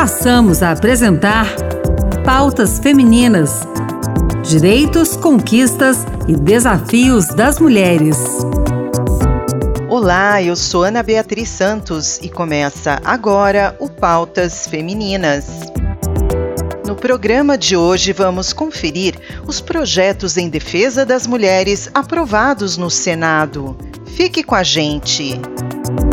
passamos a apresentar Pautas Femininas: Direitos, Conquistas e Desafios das Mulheres. Olá, eu sou Ana Beatriz Santos e começa agora o Pautas Femininas. No programa de hoje vamos conferir os projetos em defesa das mulheres aprovados no Senado. Fique com a gente. A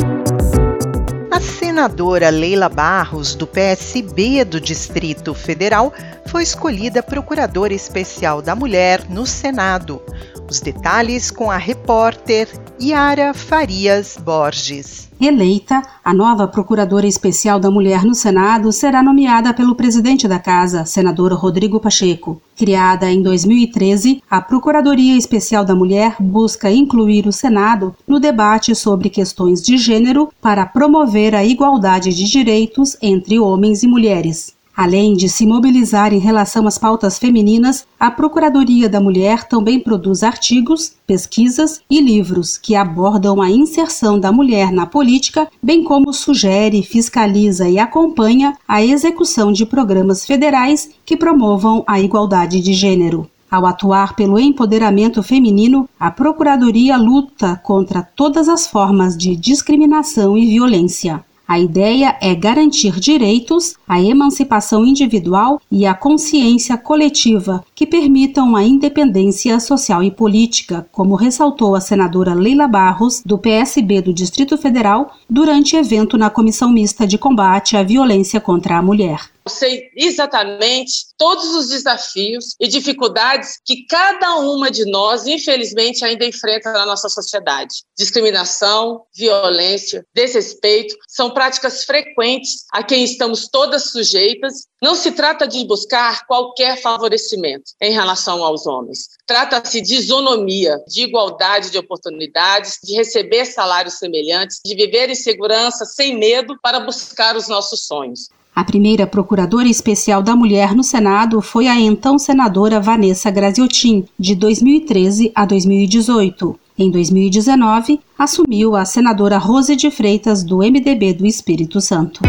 senadora Leila Barros, do PSB do Distrito Federal, foi escolhida Procuradora Especial da Mulher no Senado. Os detalhes com a repórter Yara Farias Borges. Eleita, a nova Procuradora Especial da Mulher no Senado será nomeada pelo presidente da Casa, senador Rodrigo Pacheco. Criada em 2013, a Procuradoria Especial da Mulher busca incluir o Senado no debate sobre questões de gênero para promover a igualdade de direitos entre homens e mulheres. Além de se mobilizar em relação às pautas femininas, a Procuradoria da Mulher também produz artigos, pesquisas e livros que abordam a inserção da mulher na política, bem como sugere, fiscaliza e acompanha a execução de programas federais que promovam a igualdade de gênero. Ao atuar pelo empoderamento feminino, a Procuradoria luta contra todas as formas de discriminação e violência. A ideia é garantir direitos, a emancipação individual e a consciência coletiva que permitam a independência social e política, como ressaltou a senadora Leila Barros, do PSB do Distrito Federal, durante evento na Comissão Mista de Combate à Violência contra a Mulher. Eu sei exatamente todos os desafios e dificuldades que cada uma de nós, infelizmente, ainda enfrenta na nossa sociedade. Discriminação, violência, desrespeito são práticas frequentes a quem estamos todas sujeitas. Não se trata de buscar qualquer favorecimento em relação aos homens. Trata-se de isonomia, de igualdade de oportunidades, de receber salários semelhantes, de viver em segurança sem medo para buscar os nossos sonhos. A primeira procuradora especial da mulher no Senado foi a então senadora Vanessa Graziotin, de 2013 a 2018. Em 2019, assumiu a senadora Rose de Freitas, do MDB do Espírito Santo.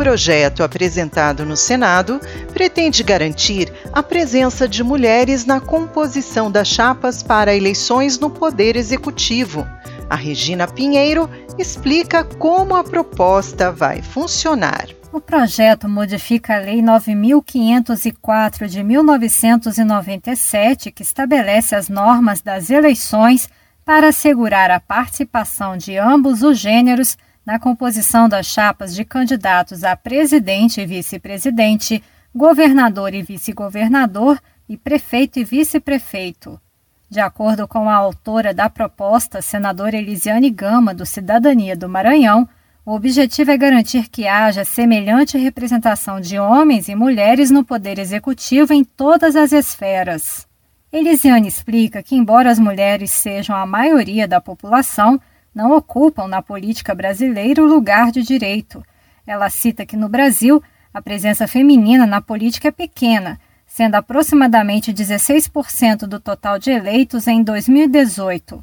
Projeto apresentado no Senado pretende garantir a presença de mulheres na composição das chapas para eleições no Poder Executivo. A Regina Pinheiro explica como a proposta vai funcionar. O projeto modifica a Lei 9504 de 1997, que estabelece as normas das eleições para assegurar a participação de ambos os gêneros na composição das chapas de candidatos a presidente e vice-presidente, governador e vice-governador e prefeito e vice-prefeito. De acordo com a autora da proposta, senadora Elisiane Gama, do Cidadania do Maranhão, o objetivo é garantir que haja semelhante representação de homens e mulheres no poder executivo em todas as esferas. Elisiane explica que, embora as mulheres sejam a maioria da população, não ocupam na política brasileira o lugar de direito. Ela cita que no Brasil a presença feminina na política é pequena, sendo aproximadamente 16% do total de eleitos em 2018.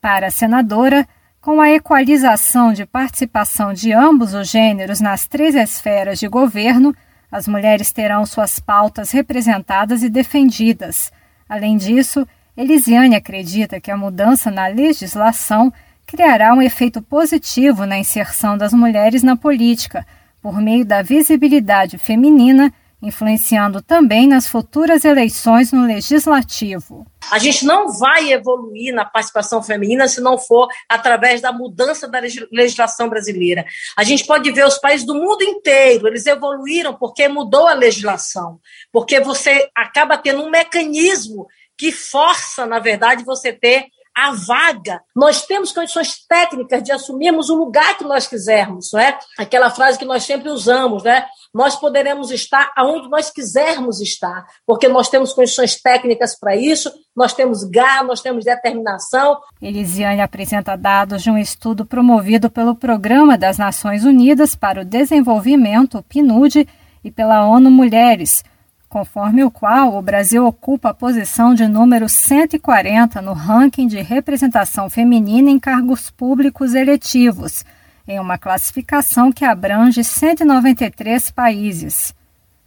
Para a senadora, com a equalização de participação de ambos os gêneros nas três esferas de governo, as mulheres terão suas pautas representadas e defendidas. Além disso, Elisiane acredita que a mudança na legislação criará um efeito positivo na inserção das mulheres na política, por meio da visibilidade feminina influenciando também nas futuras eleições no legislativo. A gente não vai evoluir na participação feminina se não for através da mudança da legislação brasileira. A gente pode ver os países do mundo inteiro, eles evoluíram porque mudou a legislação, porque você acaba tendo um mecanismo que força, na verdade, você ter a vaga. Nós temos condições técnicas de assumirmos o lugar que nós quisermos, não é? Aquela frase que nós sempre usamos, né? Nós poderemos estar aonde nós quisermos estar, porque nós temos condições técnicas para isso, nós temos garra, nós temos determinação. Elisiane apresenta dados de um estudo promovido pelo Programa das Nações Unidas para o Desenvolvimento, PNUD, e pela ONU Mulheres conforme o qual o Brasil ocupa a posição de número 140 no ranking de representação feminina em cargos públicos eletivos, em uma classificação que abrange 193 países.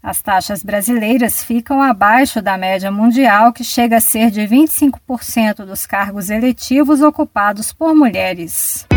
As taxas brasileiras ficam abaixo da média mundial, que chega a ser de 25% dos cargos eletivos ocupados por mulheres.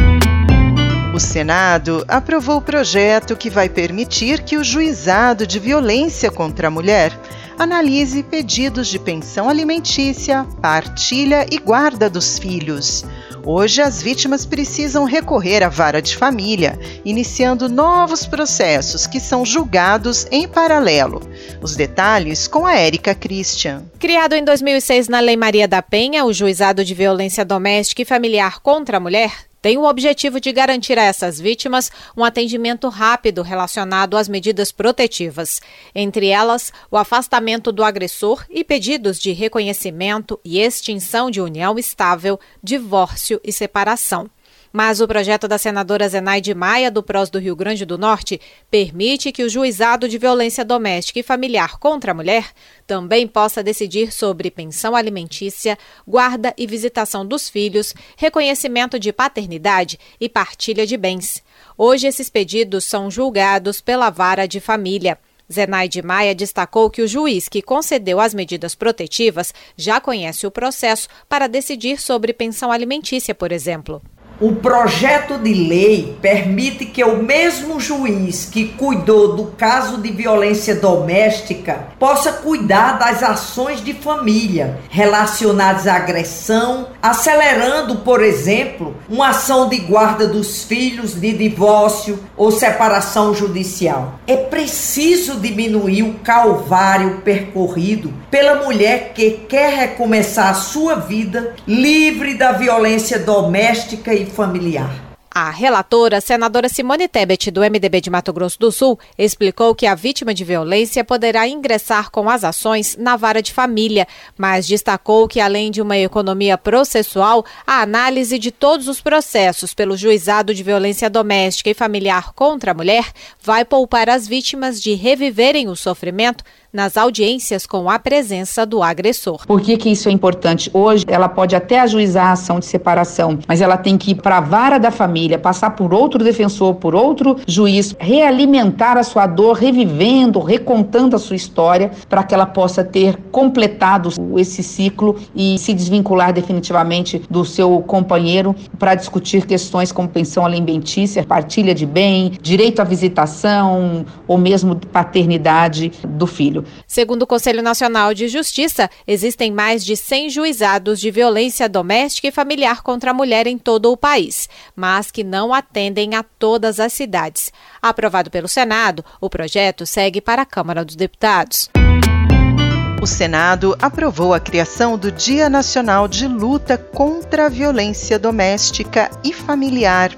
O Senado aprovou o projeto que vai permitir que o juizado de violência contra a mulher analise pedidos de pensão alimentícia, partilha e guarda dos filhos. Hoje, as vítimas precisam recorrer à vara de família, iniciando novos processos que são julgados em paralelo. Os detalhes com a Érica Christian. Criado em 2006 na Lei Maria da Penha, o Juizado de Violência Doméstica e Familiar contra a Mulher tem o objetivo de garantir a essas vítimas um atendimento rápido relacionado às medidas protetivas, entre elas o afastamento do agressor e pedidos de reconhecimento e extinção de união estável, divórcio e separação. Mas o projeto da senadora Zenaide Maia, do PROS do Rio Grande do Norte, permite que o juizado de violência doméstica e familiar contra a mulher também possa decidir sobre pensão alimentícia, guarda e visitação dos filhos, reconhecimento de paternidade e partilha de bens. Hoje, esses pedidos são julgados pela vara de família. Zenaide Maia destacou que o juiz que concedeu as medidas protetivas já conhece o processo para decidir sobre pensão alimentícia, por exemplo. O projeto de lei permite que o mesmo juiz que cuidou do caso de violência doméstica possa cuidar das ações de família relacionadas à agressão, acelerando, por exemplo, uma ação de guarda dos filhos de divórcio ou separação judicial. É preciso diminuir o calvário percorrido pela mulher que quer recomeçar a sua vida livre da violência doméstica e familiar. A relatora, senadora Simone Tebet, do MDB de Mato Grosso do Sul, explicou que a vítima de violência poderá ingressar com as ações na vara de família, mas destacou que, além de uma economia processual, a análise de todos os processos pelo juizado de violência doméstica e familiar contra a mulher vai poupar as vítimas de reviverem o sofrimento nas audiências com a presença do agressor. Por que, que isso é importante? Hoje, ela pode até ajuizar a ação de separação, mas ela tem que ir para a vara da família, passar por outro defensor, por outro juiz, realimentar a sua dor, revivendo, recontando a sua história, para que ela possa ter completado esse ciclo e se desvincular definitivamente do seu companheiro para discutir questões como pensão alimentícia, partilha de bem, direito à visitação ou mesmo paternidade do filho. Segundo o Conselho Nacional de Justiça, existem mais de 100 juizados de violência doméstica e familiar contra a mulher em todo o país, mas que não atendem a todas as cidades. Aprovado pelo Senado, o projeto segue para a Câmara dos Deputados. O Senado aprovou a criação do Dia Nacional de Luta contra a Violência Doméstica e Familiar.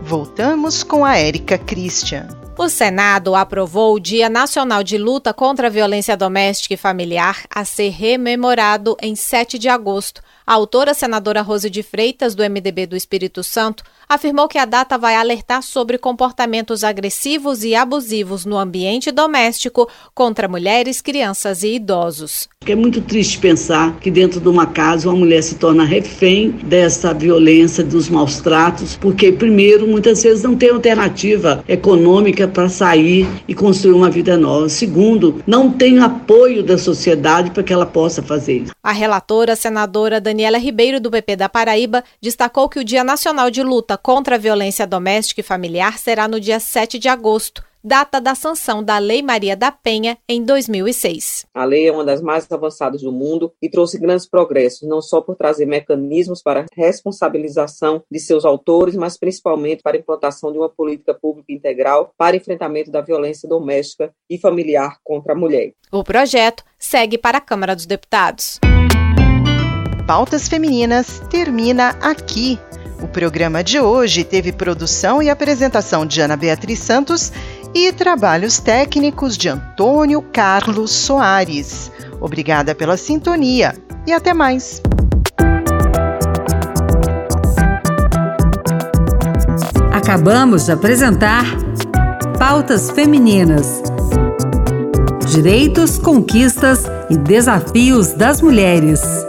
Voltamos com a Érica Christian. O Senado aprovou o Dia Nacional de Luta contra a Violência Doméstica e Familiar a ser rememorado em 7 de agosto. A autora senadora Rose de Freitas, do MDB do Espírito Santo, afirmou que a data vai alertar sobre comportamentos agressivos e abusivos no ambiente doméstico contra mulheres, crianças e idosos. É muito triste pensar que dentro de uma casa uma mulher se torna refém dessa violência, dos maus tratos, porque primeiro muitas vezes não tem alternativa econômica para sair e construir uma vida nova. Segundo, não tem apoio da sociedade para que ela possa fazer isso. A relatora, senadora Daniela Ribeiro do PP da Paraíba, destacou que o Dia Nacional de Luta contra a violência doméstica e familiar será no dia 7 de agosto, data da sanção da Lei Maria da Penha em 2006. A lei é uma das mais avançadas do mundo e trouxe grandes progressos, não só por trazer mecanismos para responsabilização de seus autores, mas principalmente para a implantação de uma política pública integral para enfrentamento da violência doméstica e familiar contra a mulher. O projeto segue para a Câmara dos Deputados. Pautas Femininas termina aqui. O programa de hoje teve produção e apresentação de Ana Beatriz Santos e trabalhos técnicos de Antônio Carlos Soares. Obrigada pela sintonia e até mais. Acabamos de apresentar Pautas Femininas. Direitos, conquistas e desafios das mulheres.